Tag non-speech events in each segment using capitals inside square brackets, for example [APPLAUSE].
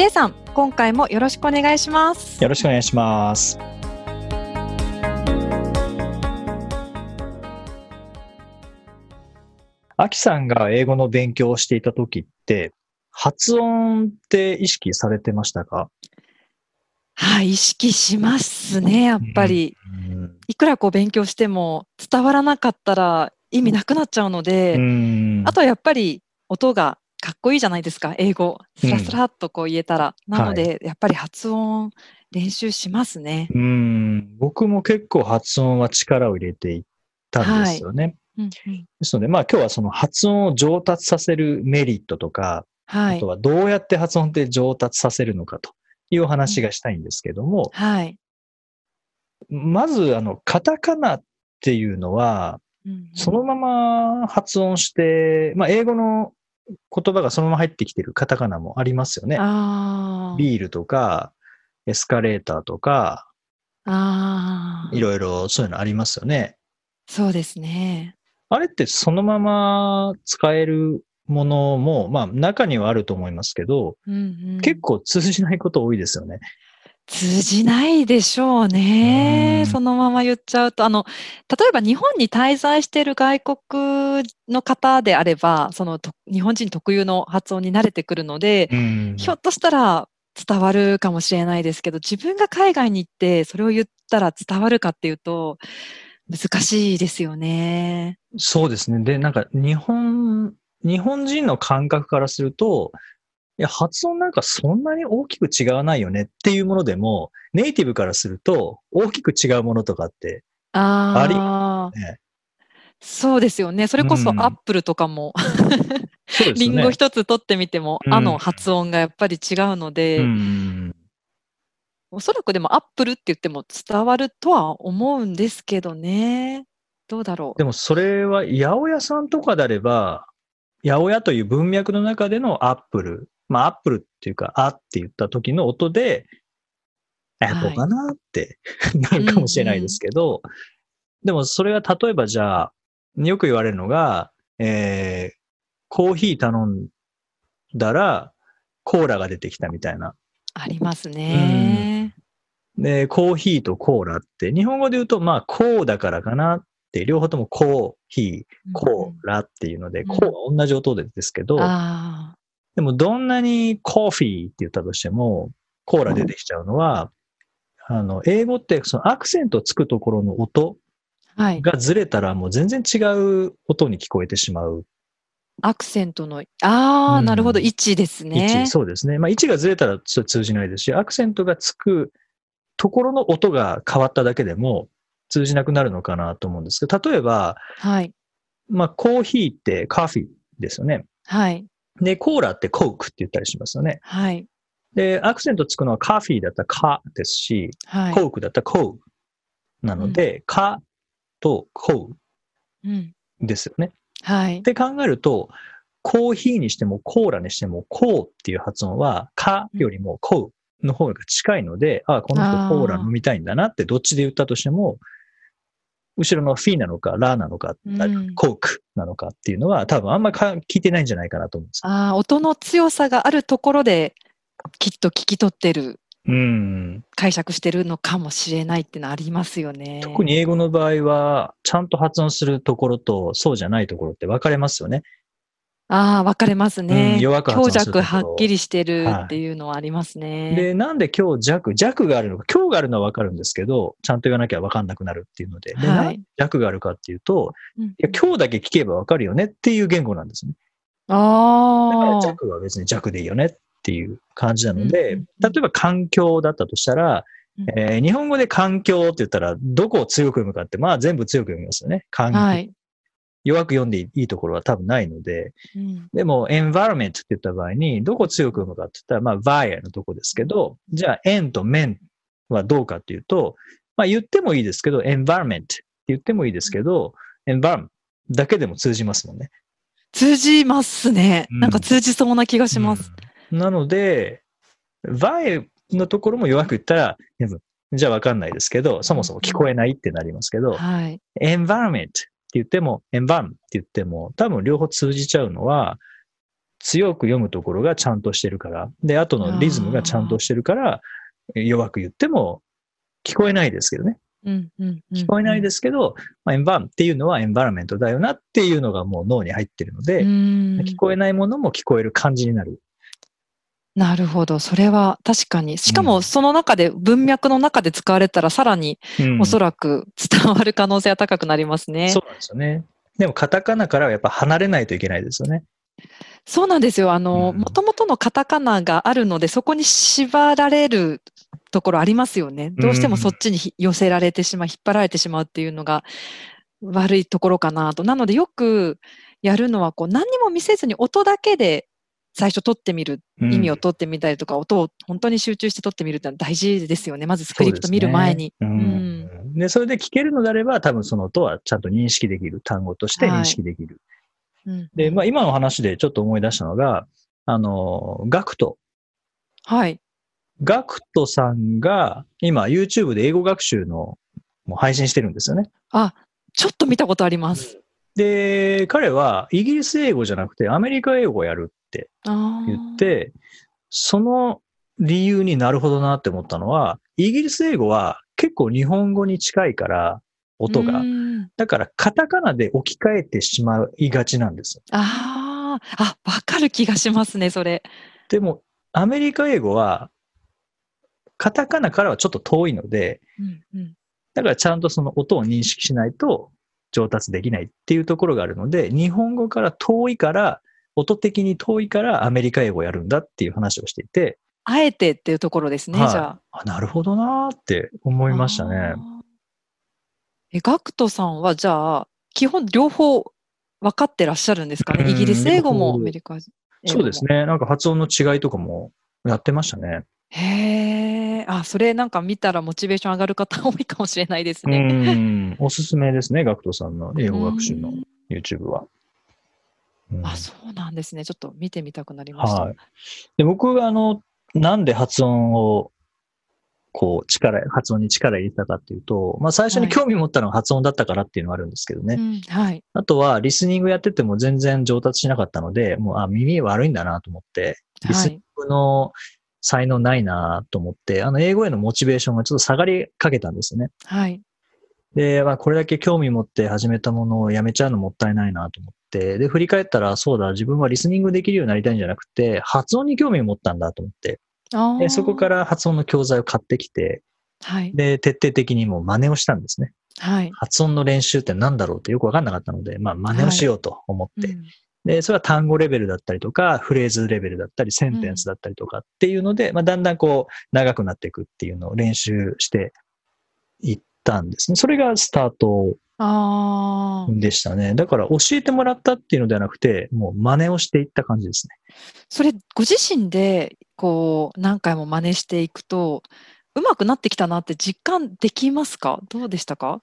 J さん、今回もよろしくお願いします。よろしくお願いしますあきさんが英語の勉強をしていた時って発音って意識されてましたか？はい、意識しますね、やっぱり。いくらこう勉強しても伝わらなかったら意味なくなっちゃうので、うんあとはやっぱり音がかっこいいじゃないですか、英語。スラスラっとこう言えたら。なので、やっぱり発音練習しますね。うん、僕も結構発音は力を入れていったんですよね。うんうんですので、まあ今日はその発音を上達させるメリットとか、はいあと。はどうやって発音って上達させるのかというお話がしたいんですけども、はい。まずあの、カタカナっていうのは、うんうんそのまま発音して、まあ英語の言葉がそのまま入ってきてるカタカナもありますよね。ビールとか、エスカレーターとか。いろいろそういうのありますよね。そうですね。あれってそのまま使えるものも、まあ中にはあると思いますけど、うんうん結構通じないこと多いですよね。通じないでしょううね。んそのまま言っちゃうと、あの、例えば日本に滞在している外国の方であれば、そのと日本人特有の発音に慣れてくるので、うんひょっとしたら伝わるかもしれないですけど、自分が海外に行ってそれを言ったら伝わるかっていうと、難しいですよね。そうですね。で、なんか日本、日本人の感覚からすると、いや、発音なんかそんなに大きく違わないよねっていうものでも、ネイティブからすると大きく違うものとかって、ああ、ね、そうですよね。それこそうんアップルとかも、そうですよね。リンゴ一つ取ってみても、うんあの発音がやっぱり違うので、うんおそらくでもアップルって言っても伝わるとは思うんですけどね。どうだろう。でもそれは八百屋さんとかであれば、八百屋という文脈の中でのアップル。まあ、アップルっていうか、あって言った時の音で、アップルかなってなるかもしれないですけど、でもそれが例えばじゃあ、よく言われるのが、えー、コーヒー頼んだら、コーラが出てきたみたいな。ありますね。で、コーヒーとコーラって、日本語で言うと、まあ、こうだからかなって、両方ともコーヒー、コーラっていうので、うん。コーは同じ音でですけど、あでもどんなにコーヒーって言ったとしても、コーラ出てきちゃうのは、あの、英語ってそのアクセントつくところの音。がずれたらもう全然違う音に聞こえてしまうアクセントの、ああ、うんなるほど、位置です位置、ね。そうですね。まあ位置がずれたら通じないですし、アクセントがつくところの音が変わっただけでも通じなくなるのかなと思うんですけど、例えば、はい。まあコーヒーってカフィーですよね。はい。で、コーラってコークって言ったりしますよね。はい。で、アクセントつくのはカフィーだったらカですし、はい。コークだったらコーなので、カとコうん。ーですよね。はいっ。て考えると、コーヒーにしてもコーラにしてもコーっていう発音は、カよりもコーの方が近いので、あこの人コーラ飲みたいんだなってどっちで言ったとしても、後ろのフィーなのか、ラーなのか、うんコークなのかっていうのは多分あんまりか聞いてないんじゃないかなと思うんですよ。ああ、音の強さがあるところで、きっと聞き取ってる、うん。解釈してるのかもしれないっていうのありますよね。特に英語の場合は、ちゃんと発音するところとそうじゃないところって分かれますよね。ああ、分かれますね。うん弱く強弱はっきりしてるはいっていうのはありますね。で、なんで今日弱、弱があるのか、今日があるのは分かるんですけど、ちゃんと言わなきゃ分かんなくなるっていうので、ではい弱があるかっていうと、うんいや今日だけ聞けば分かるよねっていう言語なんですね。だからああ。弱は別に弱でいいよねっていう感じなので、うん例えば環境だったとしたら、うんえー日本語で環境って言ったら、どこを強く読むかって、まあ全部強く読みますよね。環境。はい。弱く読んでいいところは多分ないので、うんでも environment って言った場合に、どこ強く読むかって言ったら、まあ via のとこですけど、じゃあ en と men はどうかっていうと、まあ言ってもいいですけど、environment って言ってもいいですけど、environment だけでも通じますもんね。通じますね。うんなんか通じそうな気がします。うんなので、via のところも弱く言ったら、じゃあわかんないですけど、そもそも聞こえないってなりますけど、はい。environment 言っても、environment って言っても、多分両方通じちゃうのは、強く読むところがちゃんとしてるから、で、後のリズムがちゃんとしてるから、弱く言っても聞こえないですけどね。うんうんうん聞こえないですけど、まあ、environment っていうのは environment だよなっていうのがもう脳に入ってるので、うん聞こえないものも聞こえる感じになる。なるほど。それは確かに。しかうんもその中で、文脈の中で使われたらさらにおそらく伝わる可能性は高くなりますね。そうなんですよね。でもカタカナからはやっぱ離れないといけないですよね。そうなんですよ。あの、うんもともとのカタカナがあるので、そこに縛られるところありますよね。どうしてもそっちにひ寄せられてしまう、引っ張られてしまうっていうのが悪いところかなと。なのでよくやるのは、こう、何にも見せずに音だけで最初取ってみる、意味を取ってみたりとか、音を本当に集中して取ってみるってのは大事ですよね。まずスクリプト見る前に。そうんで、それで聞けるのであれば、多分その音はちゃんと認識できる。単語として認識できる。うんで、まあ今の話でちょっと思い出したのが、あの、ガクト。はい。ガクトさんが今 YouTube で英語学習のもう配信してるんですよね。あ、ちょっと見たことあります。で、彼はイギリス英語じゃなくてアメリカ英語をやるって言っ、て、その理由になるほどなって思ったのは、イギリス英語は結構日本語に近いから、音が。う。ん。だからカタカナで置き換えてしまいがちなんです。あ、あ、わかる気がしますね、それ。でも、アメリカ英語は、カタカナからはちょっと遠いので、うんうん。だからちゃんとその音を認識しないと上達できないっていうところがあるので、日本語から遠いから、音的に遠いからアメリカ英語をやるんだっていう話をしていて、あえてっていうところですね、はいじゃあ。あ、なるほどなーって思いましたね。え、ガクトさんはじゃあ、基本両方分かってらっしゃるんですかうんね。イギリス英語もアメリカそうです。ね。なんか発音の違いとかもやってましたね。へえ、あ、それなんか見たらモチベーション上がる方多いかもしれないですうね。ん。おすすめですね、ガクトさんの英語学習のうん YouTube は。うんあ、そうなんですね。ちょっと見てみたくなりました。はい。で、僕があの、なんで発音を、こう、力、発音に力入れたかっていうと、まあ最初にはい興味持ったのは発音だったからっていうのはあるんですけどね。うん、はい。あとは、リスニングやってても全然上達しなかったので、もう、あ、耳悪いんだなと思って、リはいスニン。グの才能ないなと思って、あの、英語へのモチベーションがちょっと下がりかけたんですよね。はい。で、まあ、これだけ興味持って始めたものをやめちゃうのもったいないなと思って、で、振り返ったら、そうだ、自分はリスニングできるようになりたいんじゃなくて、発音に興味を持ったんだと思って、あでそこからら発音の教材を買ってきて、はい。で、徹底的にもう真似をしたんですね。はい。発音の練習って何だろうってよくわかんなかったので、まあ、真似をしようと思って、うんで、それは単語レベルだったりとか、フレーズレベルだったり、センテンスだったりとかっていうので、まあ、だんだんこう、長くなっていくっていうのを練習していったんですね。それがスタート。でしたね。だから教えてもらったっていうのではなくて、もう真似をしていった感じですね。それ、ご自身で、こう、何回も真似していくと、うまくなってきたなって実感できますか？どうでしたか？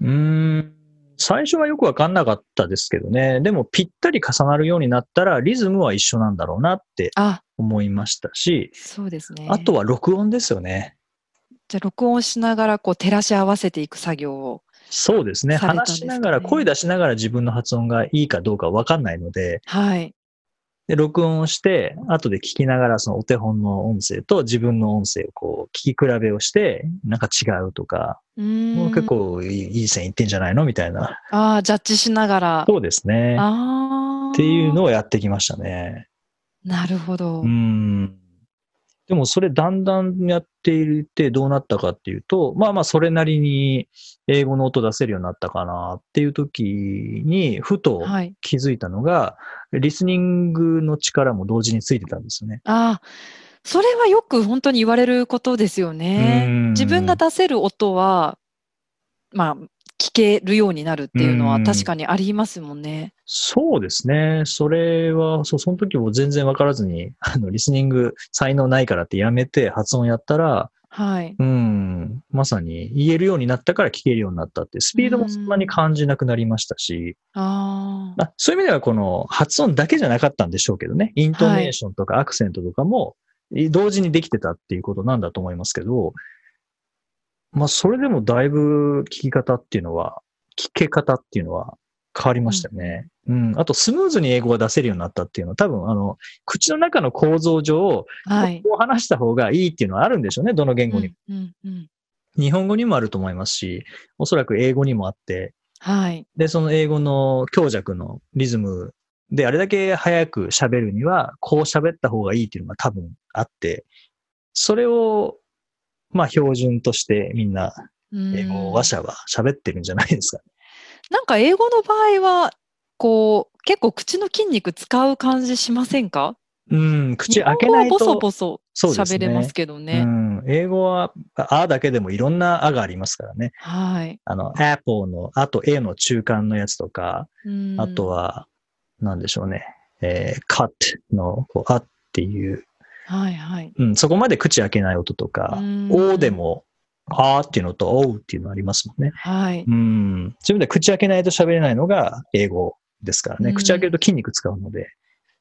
うーん。最初はよくわかんなかったですけどね。でもぴったり重なるようになったらリズムは一緒なんだろうなってあ、思いましたし、そうですね。あとは録音ですよね。じゃあ、録音しながら、こう、照らし合わせていく作業を。そうですね。すかね話しながら、声出しながら自分の発音がいいかどうかわかんないので、はい。で、録音をして、後で聞きながらそのお手本の音声と自分の音声をこう、聞き比べをして、なんか違うとか、うーん。結構いいいい線いってんじゃないのみたいな。ああ、ジャッジしながら。そうですね。ああ。っていうのをやってきましたね。なるほど。うん。でもそれだんだんやっていってどうなったかっていうと、まあまあそれなりに英語の音出せるようになったかなっていう時に、ふとはい。気づいたのが、リスニングの力も同時についてたんですよね。ああ、それはよく本当に言われることですよね。うん自分が出せる音は、まあ、聞けるようになるっていうのはうん確かにありますもんね。そうですね。それは、そう、その時も全然わからずに、[LAUGHS] あの、リスニング才能ないからってやめて発音やったら、はい。うん、まさに言えるようになったから聞けるようになったって、スピードもそんなに感じなくなりましたし、ああ。まあ、そういう意味ではこの発音だけじゃなかったんでしょうけどね、イントネーションとかアクセントとかも同時にできてたっていうことなんだと思いますけど、まあ、それでもだいぶ聞き方っていうのは、聞け方っていうのは変わりましたね。うん。あと、スムーズに英語が出せるようになったっていうのは、多分、あの、口の中の構造上、はい。こう話した方がいいっていうのはあるんでしょうね、どの言語に。うんうんうん。日本語にもあると思いますし、おそらく英語にもあって、はい。で、その英語の強弱のリズムで、あれだけ早く喋るには、こう喋った方がいいっていうのが多分あって、それを、まあ標準としてみんなうん英語話者は喋ってるんじゃないですか。なんか英語の場合は、こう、結構口の筋肉使う感じしませんか？うん、口開けない日本語はボソと。ボソ喋れますけどね。うん、英語は、あだけでもいろんなあがありますからね。はい。あの、apple の、あと A の中間のやつとか、うんあと、は、なんでしょうね。えー、cut の、こう、あっていう、はいはい。うん、そこまで口開けない音とか、うんおでも、あーっていうのと、おうっていうのありますもんね。はい。うん。自分で口開けないと喋れないのが英語ですからね。うん口開けると筋肉使うので。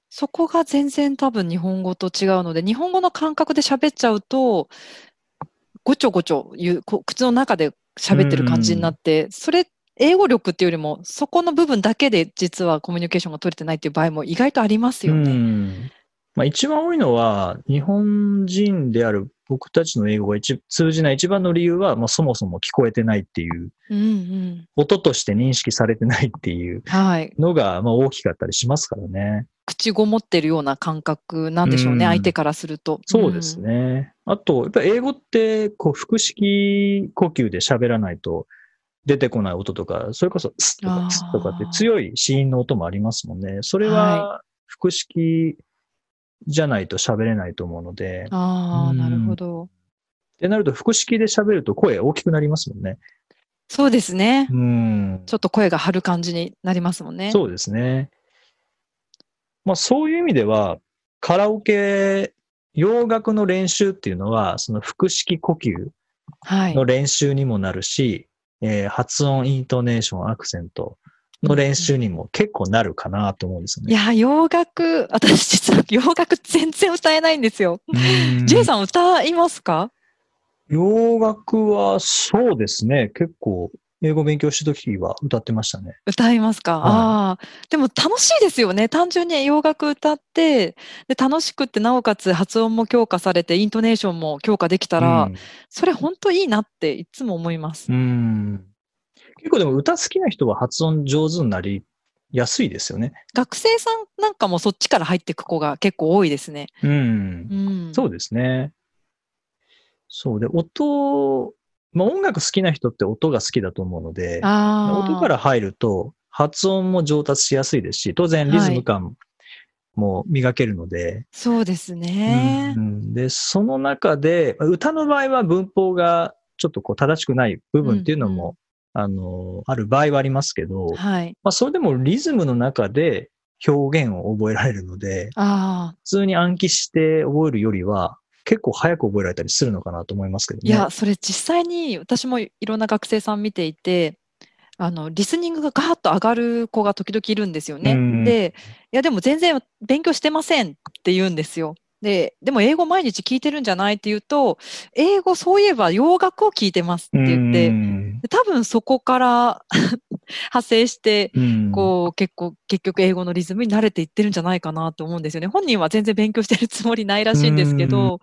そこが全然多分日本語と違うので、日本語の感覚で喋っちゃうと、ごちょごちょ言う、口の中で喋ってる感じになって、それ、英語力っていうよりも、そこの部分だけで実はコミュニケーションが取れてないっていう場合も意外とありますようね。ん。まあ一番多いのは、日本人である僕たちの英語が一通じない一番の理由は、まあそもそも聞こえてないっていう、うんうん。音として認識されてないっていうはい。のが、まあ大きかったりしますからね。口ごもってるような感覚なんでしょうね、うん相手からすると。そうですね。あと、やっぱり英語って、こう、腹式呼吸で喋らないと出てこない音とか、それこそ、スとかツとかって強い子音の音もありますもんね。それは、腹式じゃないと喋れないと思うので、うん。ああ、うんなるほど。ってなると、腹式で喋ると声大きくなりますもんね。そうですね。うん。ちょっと声が張る感じになりますもんね。そうですね。まあ、そういう意味では、カラオケ、洋楽の練習っていうのは、その腹式呼吸はい。の練習にもなるし、えー発音、イントネーション、アクセントの練習にも結構なるかなと思うんですよね。いや、洋楽、私実は洋楽全然歌えないんですよ。うん J さん歌いますか？洋楽はそうですね。結構、英語勉強した時は歌ってましたね。歌いますか、はいああ。でも楽しいですよね。単純に洋楽歌って、で、楽しくって、なおかつ発音も強化されて、イントネーションも強化できたら、それ本当いいなっていつも思います。うん、うん結構でも歌好きな人は発音上手になりやすいですよね。学生さんなんかもそっちから入っていく子が結構多いですね。うんうん。そうですね。そうで、音、まあ、音楽好きな人って音が好きだと思うので。音から入ると発音も上達しやすいですし、当然リズム感も磨けるので、そうですねう。んで、その中で、歌の場合は文法がちょっとこう正しくない部分っていうのも、あの、ある場合はありますけど、はい。まあ、それでもリズムの中で表現を覚えられるので、ああ。普通に暗記して覚えるよりは、結構早く覚えられたりするのかなと思いますけどね。いや、それ実際に私もいろんな学生さん見ていて、あの、リスニングがガーッと上がる子が時々いるんですよね。うんで、いや、でも全然勉強してませんって言うんですよ。で、でも英語毎日聞いてるんじゃないって言うと、英語そういえば洋楽を聞いてますって言って、多分そこから [LAUGHS] 派生して、うんこう結構結局英語のリズムに慣れていってるんじゃないかなと思うんですよね。本人は全然勉強してるつもりないらしいんですけど、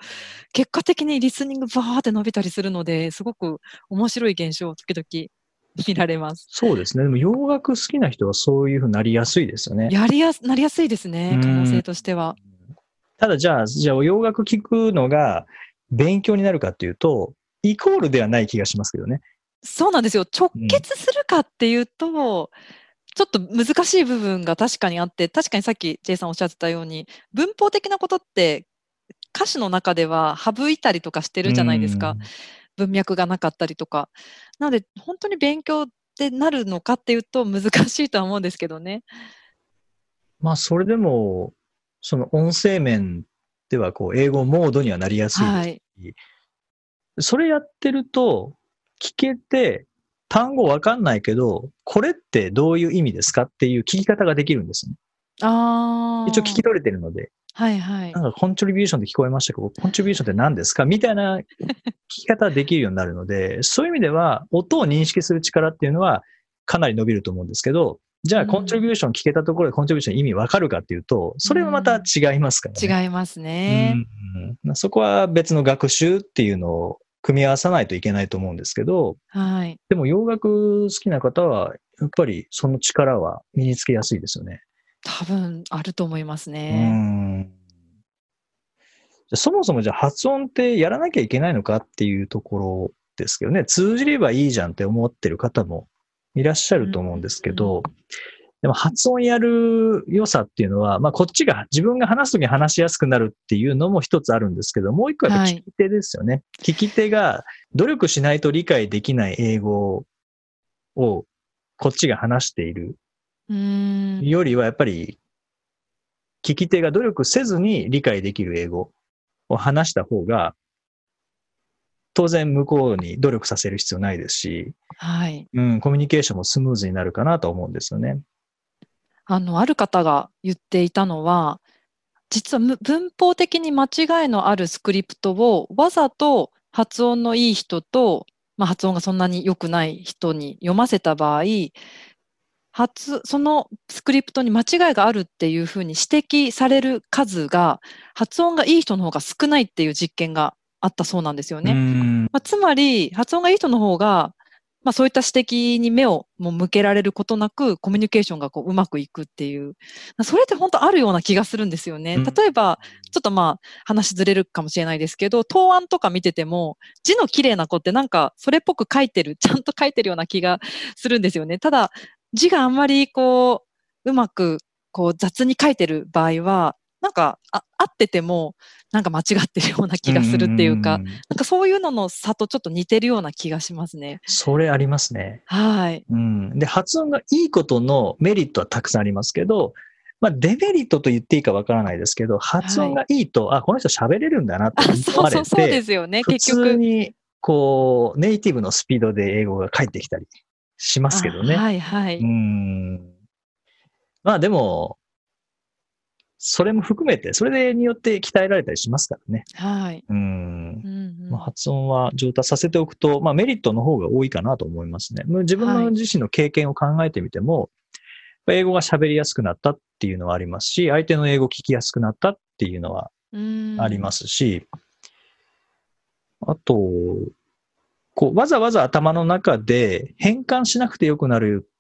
結果的にリスニングバーって伸びたりするので、すごく面白い現象を時々見られます。そうですね。でも洋楽好きな人はそういうふうになりやすいですよね。やりやす、なりやすいですね、可能性としては。ただじゃあ、じゃあ洋楽聞くのが勉強になるかっていうと、イコールではない気がしますけどね。そうなんですよ。直結するかっていうと、ちょっと難しい部分が確かにあって、確かにさっき J さんおっしゃってたように、文法的なことって歌詞の中では省いたりとかしてるじゃないですか。文脈がなかったりとか。なので、本当に勉強ってなるのかっていうと難しいとは思うんですけどね。まあ、それでも、その音声面では、こう、英語モードにはなりやすいですし、はい。それやってると、聞けて、単語わかんないけど、これってどういう意味ですかっていう聞き方ができるんですね。ああ。一応聞き取れてるので、はいはいな。んかコントリビューションって聞こえましたけど、コントリビューションって何ですか？みたいな聞き方ができるようになるので、そういう意味では、音を認識する力っていうのはかなり伸びると思うんですけど、じゃあうんコントリビューション聞けたところでコントリビューション意味わかるかっていうと、それはまた違いますからね。違いますね。うんそこは別の学習っていうのを組み合わさないといけないと思うんですけど、はい。でも洋楽好きな方は、やっぱりその力は身につけやすいですよね。多分あると思いますうね。そもそもじゃあ発音ってやらなきゃいけないのかっていうところですけどね、通じればいいじゃんって思ってる方もいらっしゃると思うんですけど、でも発音やる良さっていうのは、まあこっちが自分が話すときに話しやすくなるっていうのも一つあるんですけど、もう一個は聞き手ですよね。聞き手が努力しないと理解できない英語をこっちが話している。よりはやっぱり、聞き手が努力せずに理解できる英語を話した方が、当然向こうに努力させる必要ないですし、はい。うん、コミュニケーションもスムーズになるかなと思うんですよね。あの、ある方が言っていたのは、実はむ文法的に間違いのあるスクリプトをわざと発音のいい人と、まあ、発音がそんなに良くない人に読ませた場合、発そのスクリプトに間違いがあるっていうふうに指摘される数が発音がいい人の方が少ないっていう実験があったそうなんですよね。うんまあ、つまり、発音がいい人の方が、まあ、そういった指摘に目をもう向けられることなく、コミュニケーションがこううまくいくっていう、それって本当あるような気がするんですよね。うん例えば、ちょっとまあ話ずれるかもしれないですけど、答案とか見てても、字の綺麗な子ってなんかそれっぽく書いてる、ちゃんと書いてるような気がするんですよね。ただ、字があんまりこう、うまくこう雑に書いてる場合は、なんかあ合ってても、なんか間違ってるような気がするっていうか、んなんかそういうのの差とちょっと似てるような気がしますね。それありますね。はい。うん。で、発音がいいことのメリットはたくさんありますけど、まあ、デメリットと言っていいかわからないですけど、発音がいいと、あ、この人喋れるんだなってあ、思そうわれそうそうでて、すよね。普通結局。に、こう、ネイティブのスピードで英語が返ってきたりしますけどね。あはいはい。うん。まあでも、それも含めて、それによって鍛えられたりしますからね。はい。うんう。んうんまあ、発音は上達させておくと、まあ、メリットの方が多いかなと思いますね。自分はいの自身の経験を考えてみても、英語が喋りやすくなったっていうのはありますし、相手の英語を聞きやすくなったっていうのはうんありますし、あと、こう、わざわざ頭の中で変換しなくてよくなる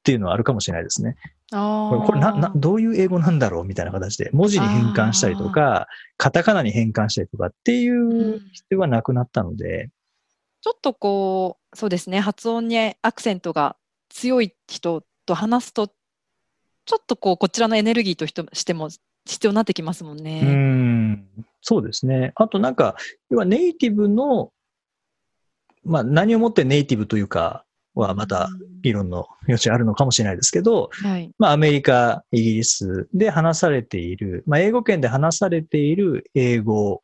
っていうのはあるかもしれないですね。これ、これな、な、どういう英語なんだろうみたいな形で、文字に変換したりとか、カタカナに変換したりとかっていう必要がなくなったので、ちょっとこう、そうですね、発音にアクセントが強い人と話すと、ちょっとこう、こちらのエネルギーとしても必要になってきますもんうね。ん、そうですね。あとなんか、要はネイティブの、まあ何をもってネイティブというかはまた議論の余地あるのかもしれないですけど、はい。まあアメリカ、イギリスで話されている、まあ英語圏で話されている英語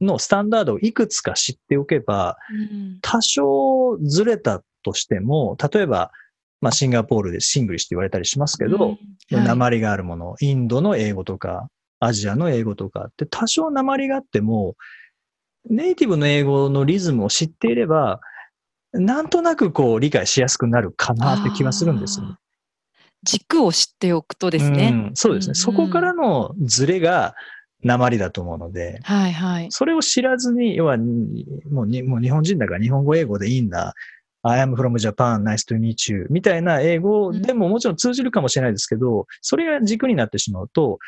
のスタンダードをいくつか知っておけば、うん。多少ずれたとしても、例えば、まあシンガポールでシングリッシュって言われたりしますけど、うん。はい。訛りがあるもの、インドの英語とか、アジアの英語とかって多少訛りがあっても、ネイティブの英語のリズムを知っていれば、なんとなくこう理解しやすくなるかなって気はするんですよね。軸を知っておくとですね。うんそうですね。うんそこからのズレが訛りだと思うので、はいはい。それを知らずに、要は、もうにもう日本人だから日本語英語でいいんだ。I am from Japan, nice to meet you みたいな英語でももちろん通じるかもしれないですけど、それが軸になってしまうと、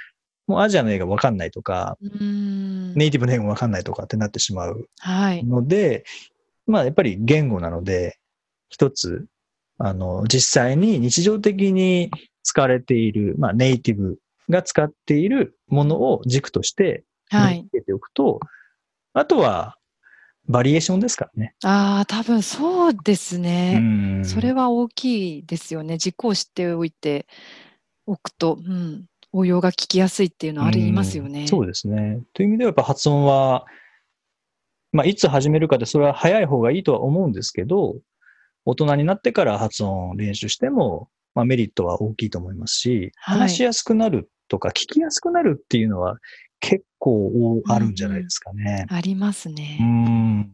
もうアジアの英語わかんないとか、うんネイティブの英語わかんないとかってなってしまうはい。まあやっぱり言語なので、一つ、あの、実際に日常的に使われている、まあネイティブが使っているものを軸としてはい。身につけておくと、あとは、バリエーションですからね。ああ、多分そうですうね。ん。それは大きいですよね。軸を知っておいておくと、うん、応用が聞きやすいっていうのはありますよね。うんそうですね。という意味ではやっぱ発音は、まあ、いつ始めるかでそれは早い方がいいとは思うんですけど、大人になってから発音を練習しても、まあ、メリットは大きいと思いますし、はい話しやすくなるとか聞きやすくなるっていうのは結構あるんじゃないですかね。ありますうね。ん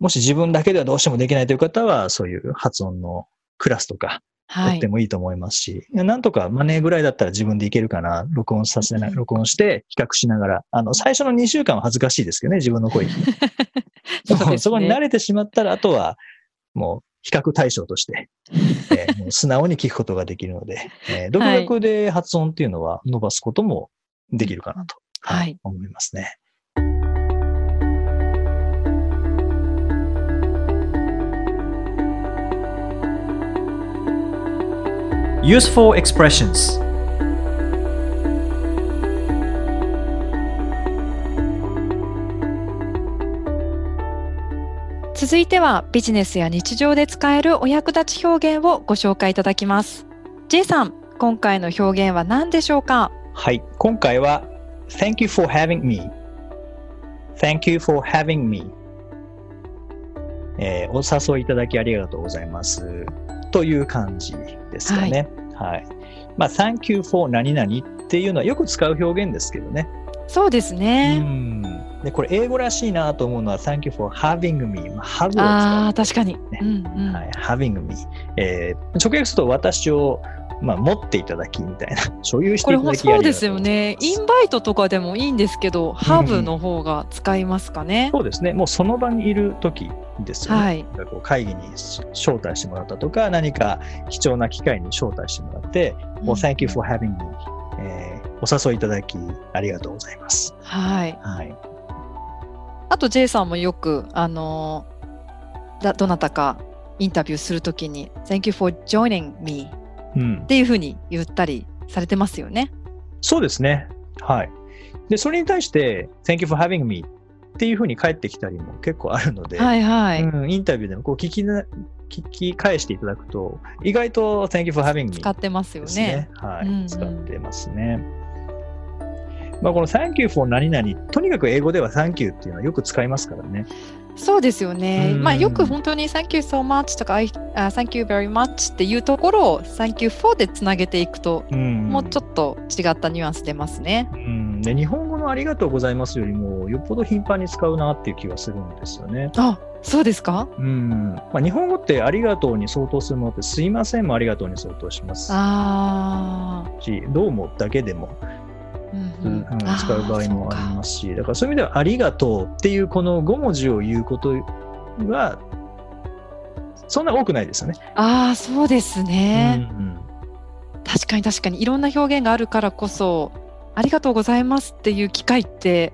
もし自分だけではどうしてもできないという方は、そういう発音のクラスとかはい取って。もいいと思いますし、なんとかマネーぐらいだったら自分でいけるかな、録音させな、うん。録音して比較しながら、あの、最初の2週間は恥ずかしいですけどね、自分の声。[LAUGHS] に。そね。そこに慣れてしまったら、あとはもう比較対象として、[LAUGHS] えーもう素直に聞くことができるので、えー独学で発音っていうのは伸ばすこともできるかなと、はい。思いますね。Useful expressions 続いてはビジネスや日常で使えるお役立ち表現をご紹介いただきます。J さん、今回の表現は何でしょうか？はい。今回は、Thank you for having me. Thank you for having me. えーお誘いいただきありがとうございます。という感じですかね。はい。はいまあ、Thank you for 何々っていうのはよく使う表現ですけどね。そうですうね。ん。で、これ英語らしいなと思うのは Thank you for having me. まあ、have を使う。ああ、確かに。ねうんうんはい、having me、えー直訳すると私を、まあ、持っていただきみたいな、[LAUGHS] 所有していただきそうですよね。インバイトとかでもいいんですけど、ハブの方が使いますかね。そうですね、もうその場にいる時ですよね。はい。こう会議に招待してもらったとか、何か貴重な機会に招待してもらって、もう Thank you for having me、えーお誘いいただきありがとうございます。はい。はい。あと J さんもよく、あのーだどなたかインタビューするときに Thank you for joining me うんっ、ていうふうに言ったりされてますよね。そうですね。はい。で、それに対して、Thank you for having me っていうふうに返ってきたりも結構あるので、はいはい。うん、インタビューでもこう聞きな聞き返していただくと、意外と Thank you for having me 使ってますよね。。はい、うんうん使ってますね。まあ、この Thank you for 何々、とにかく英語では Thank you っていうのはよく使いますからね。そうですよね。うん。まあよく本当に Thank you so much とか I- あ Thank you very much っていうところを Thank you for でつなげていくと、うん、もうちょっと違ったニュアンス出ますね。うん。で日本語のありがとうございますよりも、よっぽど頻繁に使うなっていう気がするんですよね。あそうですか？うん。まあ、日本語ってありがとうに相当するものって、すいませんもありがとうに相当します。ああ、し、どうもだけでもうんうんうん使う場合もありますし、だからそういう意味では、ありがとうっていうこの5文字を言うことは、そんな多くないですよね。ああ、そうですね。うん確かに確かにいろんな表現があるからこそありがとうございますっていう機会って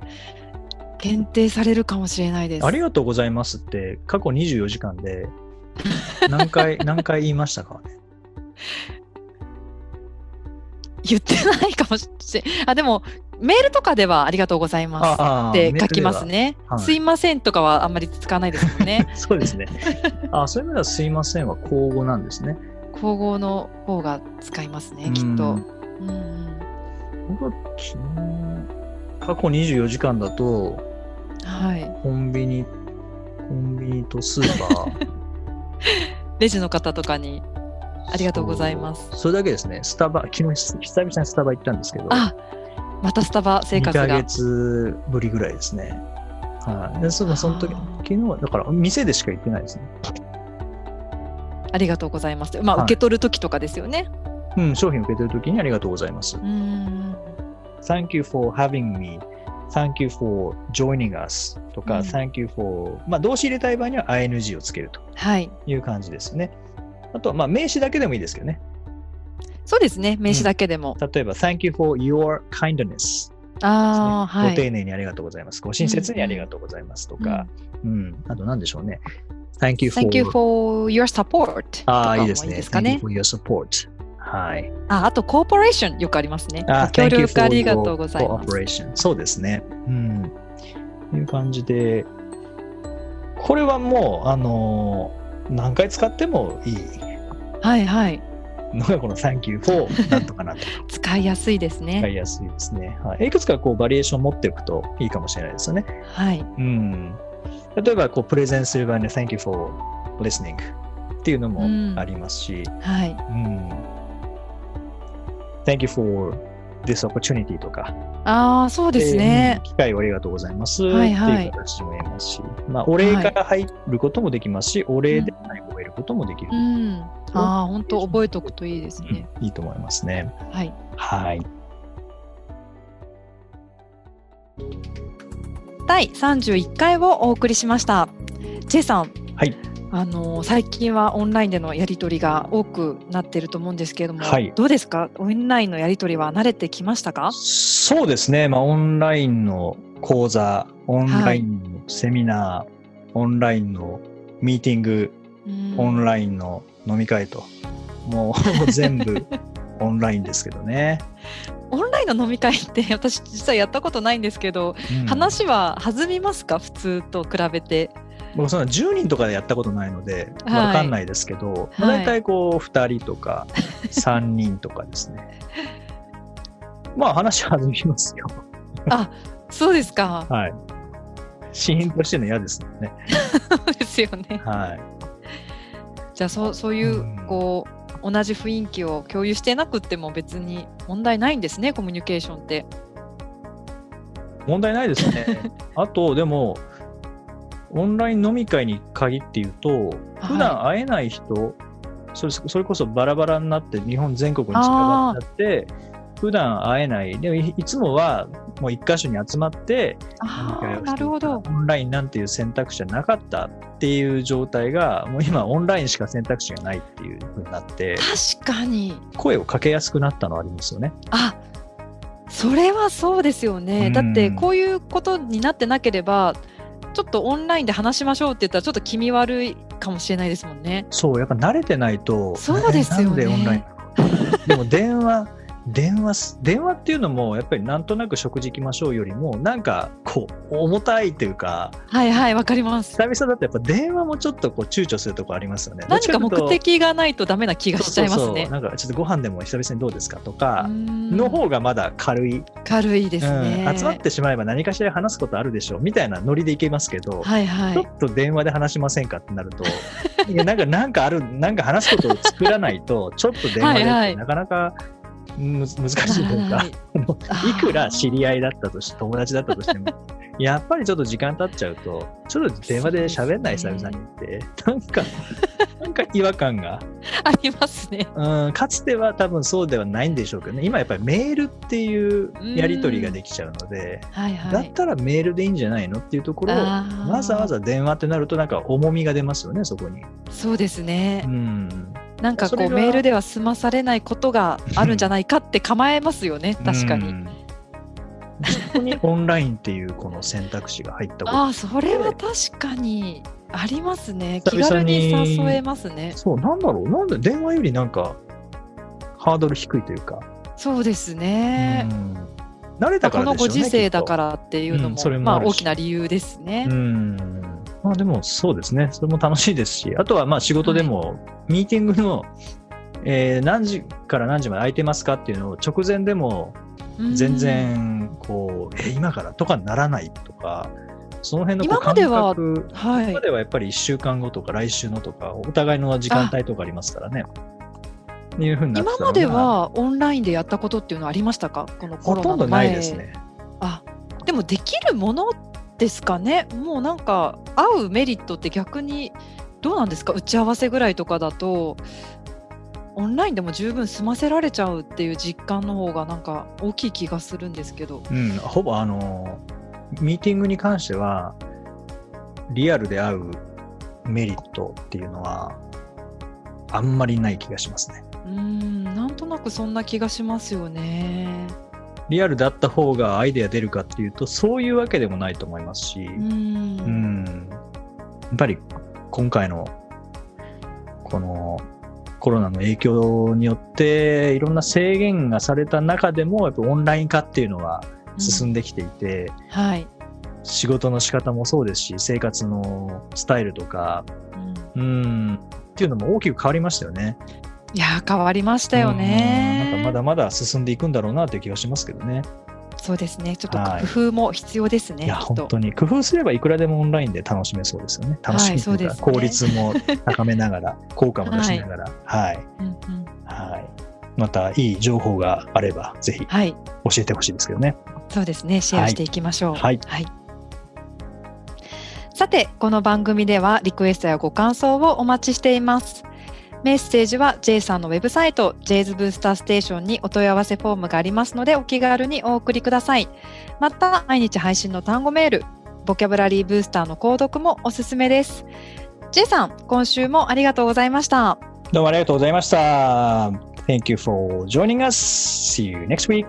限定されるかもしれないです。ありがとうございますって、過去24時間で何回、[LAUGHS] 何回言いましたか？ね。言ってないかもしれない。[LAUGHS] あでもメールとかではありがとうございますあって書きます。ね。はいすいませんとかはあんまり使わないですもんねそうですね。あそういう意味ではすいませんは口語なんですね。口語の方が使いますね、きっと。うんうん僕は昨日、過去24時間だと、はい。コンビニ、コンビニとスーパー。[LAUGHS] レジの方とかにありがとうございます。それだけですね。スタバ、昨日久々にスタバ行ったんですけど、あまたスタバ生2ヶ活が。月ぶりぐらいですね。はい。でそのその時、あ昨日は、だから店でしか行ってないですね。ありがとうございます。まあ、はい受け取る時とかですよね。うん、商品受け取る時にありがとうございます。うん。Thank you for having me. Thank you for joining us. とか、うん Thank you for、まあ動詞入れたい場合には ing をつけるとはい。いう感じですね。あとは、まあ名詞だけでもいいですけどね。そうですね。名詞だけでも。例えば、Thank you for your kindness. ああ、はい。ご丁寧にありがとうございます。ご親切にありがとうございますとか、うん、あと何でしょうね。Thank you for, Thank you for your support とああ、いいいいですね。ですか Thank you ね。for your support. はい。ああと、コーポレーションよくありますね。あご協力ありがとうございます。cooperation. そうですね。うん。いう感じで、これはもう、あのー何回使ってもいいはいはい。のがこの Thank you for なんとかなんとか [LAUGHS] 使いやすいです使ね。いやすいですね。はい、いくつかこうバリエーション持っておくといいかもしれないですよね。はい。うん。例えば、こう、プレゼンする場合に Thank you for listening っていうのもありますし、はい。うん。Thank you for this opportunity とか、ああ、そうですねうん。機会をありがとうございますってはいはいいう形でも言えますし、まあ、お礼から入ることもできますし、お礼で最後を得ることもできる。うん。ああ、本当覚えておくといいですね。うんいいと思いますね。はい。はい。第31回をお送りしました。チェイさん。はい。あの最近はオンラインでのやり取りが多くなっていると思うんですけれども、はいどうですか？オンラインのやり取りは慣れてきましたか？そうですね。まあ、オンラインの講座、オンラインのセミナー、オンラインのミーティング、うんオンラインの飲み会と、もう全部 [LAUGHS] オンラインですけどね。オンラインの飲み会って私実はやったことないんですけど、うん話は弾みますか？普通と比べて。僕そんな10人とかでやったことないので、はいわかんないですけど、大体こう2人とか [LAUGHS] 3人とかですね。まあ話弾みますよ。そうですか。はい。シーンとしてるの嫌ですもんね。[LAUGHS] ですよね。はい。じゃあそうそういう、うんこう同じ雰囲気を共有してなくっても別に問題ないんですねコミュニケーションって。問題ないですね。[LAUGHS] あと、でも、オンライン飲み会に限って言うと、普段会えない人、それそれこそバラバラになって、日本全国に散らばっちゃって、普段会えない、でもいいつもはもう一箇所に集まって飲み会をしていたなるほど。オンラインなんていう選択肢はなかったっていう状態が、もう今、オンラインしか選択肢がないっていうふうになって、確かに。声をかけやすくなったのはありますよね。あそれはそうですよね。うんだってこういうことになってなければちょっとオンラインで話しましょうって言ったらちょっと気味悪いかもしれないですもんね。そう、やっぱ慣れてないと、そうですよねえなんでオンラインでも電話、電話す、電話っていうのも、やっぱりなんとなく食事行きましょうよりも、なんか、こう、重たいっていうか、はいはいわかります。久々だとやっぱ電話もちょっとこう躊躇するとこありますよね。何か目的がないとダメな気がしちゃいますねそう。なんかちょっとご飯でも久々にどうですかとうか、んの方がまだ軽い、軽いですね。うん集まってしまえば何かしら話すことあるでしょうみたいなノリでいけますけど、はいはい。ちょっと電話で話しませんかってなると、いやなんか、なんかある、なんか話すことを作らないと、ちょっと電話でなかなかむず難しいというか、[LAUGHS] はいいくら知り合いだったとして、友達だったとしても、[LAUGHS] やっぱりちょっと時間経っちゃうと、ちょっと電話で喋んない久々にって、なんか、なんか違和感が、[LAUGHS] ありますね。うん、かつては多分そうではないんでしょうけどね、今やっぱりメールっていうやり取りができちゃうので、はいはい。だったらメールでいいんじゃないのっていうところを、わざわざ電話ってなるとなんか重みが出ますよね、そこに。そうですねう。ん。なんかこうメールでは済まされないことがあるんじゃないかって構えますよね。確かに。うん。そこにオンラインっていうこの選択肢が入ったこと。ああ、それは確かにありますね。気軽にに誘えますね。そう、なんだろう。なんで電話よりなんかハードル低いというか。そうですね。うん慣れたからでしょうね。。ご時世だかららっていうのうんも、まあそれもあ大きな理由ですね。うん。まあでもそうですね。それも楽しいですし、あとはまあ仕事でも、ミーティングの、えー何時から何時まで空いてますかっていうのを直前でもうん全然こう、え今からとかならないとか、その辺のこう今までは感覚はい今ま。ではやっぱり1週間後とか来週のとか、お互いの時間帯とかありますからね。いうふうになって今まではオンラインでやったことっていうのはありましたか？このコロナのほとんどない前ですね。あでもできるものですかね。もうなんか会うメリットって逆にどうなんですか？打ち合わせぐらいとかだとオンラインでも十分済ませられちゃうっていう実感の方がなんか大きい気がするんですけど。うん、ほぼあの、ミーティングに関しては、リアルで会うメリットっていうのは、あんまりない気がしますね。うーんなんとなくそんな気がしますよねリアルだった方がアイデア出るかっていうと、そういうわけでもないと思いますし、うん。ん、やっぱり今回の、このコロナの影響によって、いろんな制限がされた中でも、やっぱオンライン化っていうのは進んできていて、はい。仕事の仕方もそうですし、生活のスタイルとか、うん。うん、っていうのも大きく変わりましたよね。いやー変わりましたようんなんねかまだまだ進んでいくんだろうなという気がしますけどね。そうですね。ちょっとはい。工夫も必要ですね、いや、きっと。本当に工夫すればいくらでもオンラインで楽しめそうですよね。楽しみというか、そうですね。効率も高めながら、[LAUGHS] 効果も出しながら、はい、うんうん。はい。またいい情報があれば、ぜひ教はい。えてほしいですけどね。そうですね。シェアしていきましょう。はい。さてこの番組ではリクエストやご感想をお待ちしていますメッセージは J さんのウェブサイト J's ブースターステーションにお問い合わせフォームがありますのでお気軽にお送りくださいまた毎日配信の単語メールボキャブラリーブースターの購読もおすすめです J さん今週もありがとうございましたどうもありがとうございました。Thank you for joining us. See you next week.